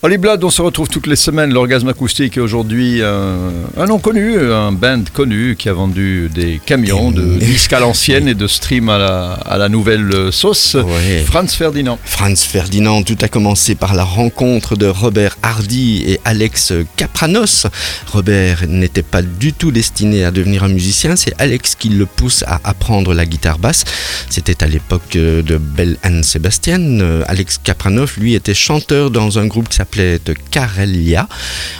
Holly Blood, on se retrouve toutes les semaines. L'orgasme acoustique est aujourd'hui un, un nom connu, un band connu qui a vendu des camions de disques à l'ancienne et de stream à la, à la nouvelle sauce. Ouais. Franz Ferdinand. Franz Ferdinand, tout a commencé par la rencontre de Robert Hardy et Alex Kapranos. Robert n'était pas du tout destiné à devenir un musicien, c'est Alex qui le pousse à apprendre la guitare basse. C'était à l'époque euh, de Bell and Sebastian. Euh, Alex Kapranos, lui, était chanteur dans un groupe qui s'appelait Karelia.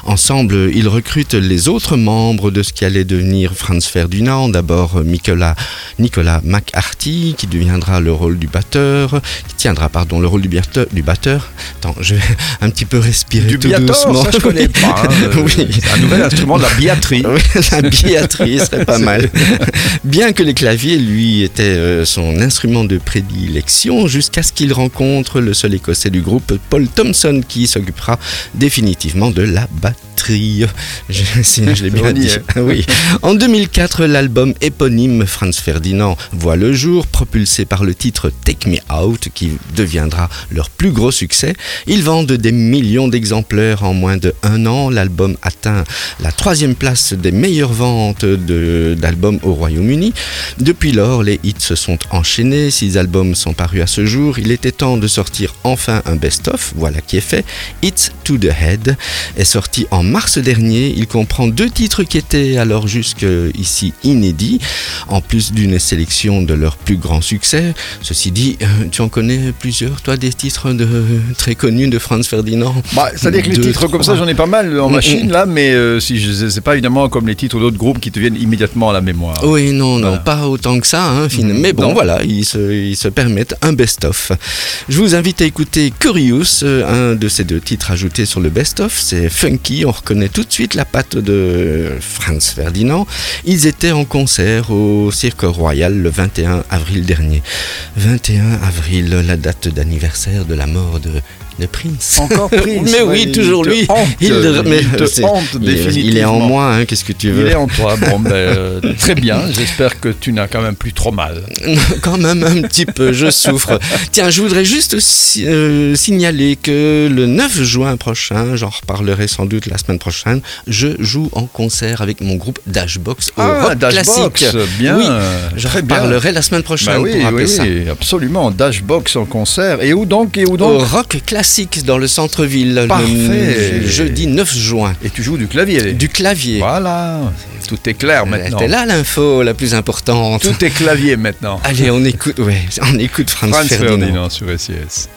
Ensemble, ils recrutent les autres membres de ce qui allait devenir Franz Ferdinand. D'abord, Nicolas, Nicolas McCarthy, qui deviendra le rôle du batteur, qui tiendra, pardon, le rôle du batteur. Du batteur. Attends, je vais un petit peu respirer Du tout biator, doucement. ça je connais pas. hein. Euh, Oui. Un nouvel instrument de la biatrie. Oui, la biatrie serait pas mal. Bien que les claviers, lui, étaient euh, son instrument de prédilection, jusqu'à ce qu'il rencontre le seul écossais du groupe, Paul Thompson, qui définitivement de la batterie. Je, si je l'ai bien On y dit. est. Oui. En 2004, l'album éponyme Franz Ferdinand voit le jour, propulsé par le titre Take Me Out, qui deviendra leur plus gros succès. Ils vendent des millions d'exemplaires en moins de un an. L'album atteint la troisième place des meilleures ventes d'albums au Royaume-Uni. Depuis lors, les hits se sont enchaînés. Six albums sont parus à ce jour. Il était temps de sortir enfin un best-of. Voilà qui est fait. It's to the Head est sorti en mars dernier. Il comprend deux titres qui étaient alors jusqu'ici inédits, en plus d'une sélection de leurs plus grands succès. Ceci dit, euh, tu en connais plusieurs, toi, des titres de, très connus de Franz Ferdinand? Bah, C'est-à-dire que les titres comme ça, j'en ai pas mal en Mm, machine mm. là, mais euh, si je c'est pas évidemment comme les titres d'autres groupes qui te viennent immédiatement à la mémoire. Oui, non, non, pas autant que ça, hein, Mhm. mais bon, Non. voilà, ils se, ils se permettent un best-of. Je vous invite à écouter Curious, euh, un de ces deux titres ajoutés sur le best-of. C'est funky, on reconnaît tout de suite la patte de Franz Ferdinand. Ils étaient en concert au Cirque Royal le 21 avril dernier. 21 avril, la date d'anniversaire de la mort de, de Prince. Encore Prince. mais oui, toujours lui. Il, te hante est en moi, hein, qu'est-ce que tu veux Il est en toi. Bon, ben, euh, très bien. J'espère que tu n'as quand même plus trop mal. Quand même un petit peu, je souffre. Tiens, je voudrais juste euh, signaler que le 9 juin prochain, j'en reparlerai sans doute la semaine prochaine, je joue en concert avec mon groupe Dashbox au rock Dashbox, classique. bien. Oui, Je bien. reparlerai la semaine prochaine Bah oui, pour oui, ça. absolument. Dashbox en concert. Et où donc Et où Au donc? Rock classique dans le centre-ville, Parfait. le jeudi 9 juin. Et tu joues du clavier. Du clavier. Voilà. Tout est clair maintenant. C'était là l'info la plus importante. Tout est clavier maintenant. Allez, on écoute, ouais, on écoute Franz, Franz Ferdinand. Ferdinand sur SIS.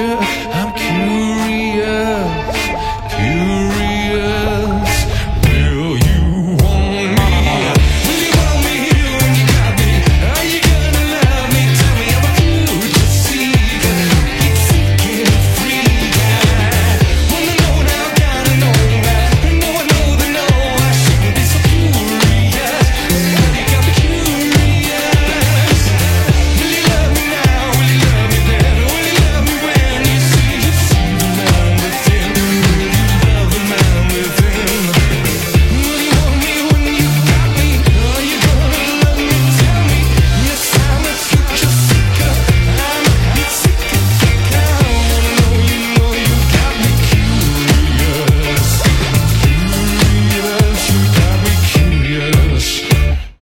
I'm curious.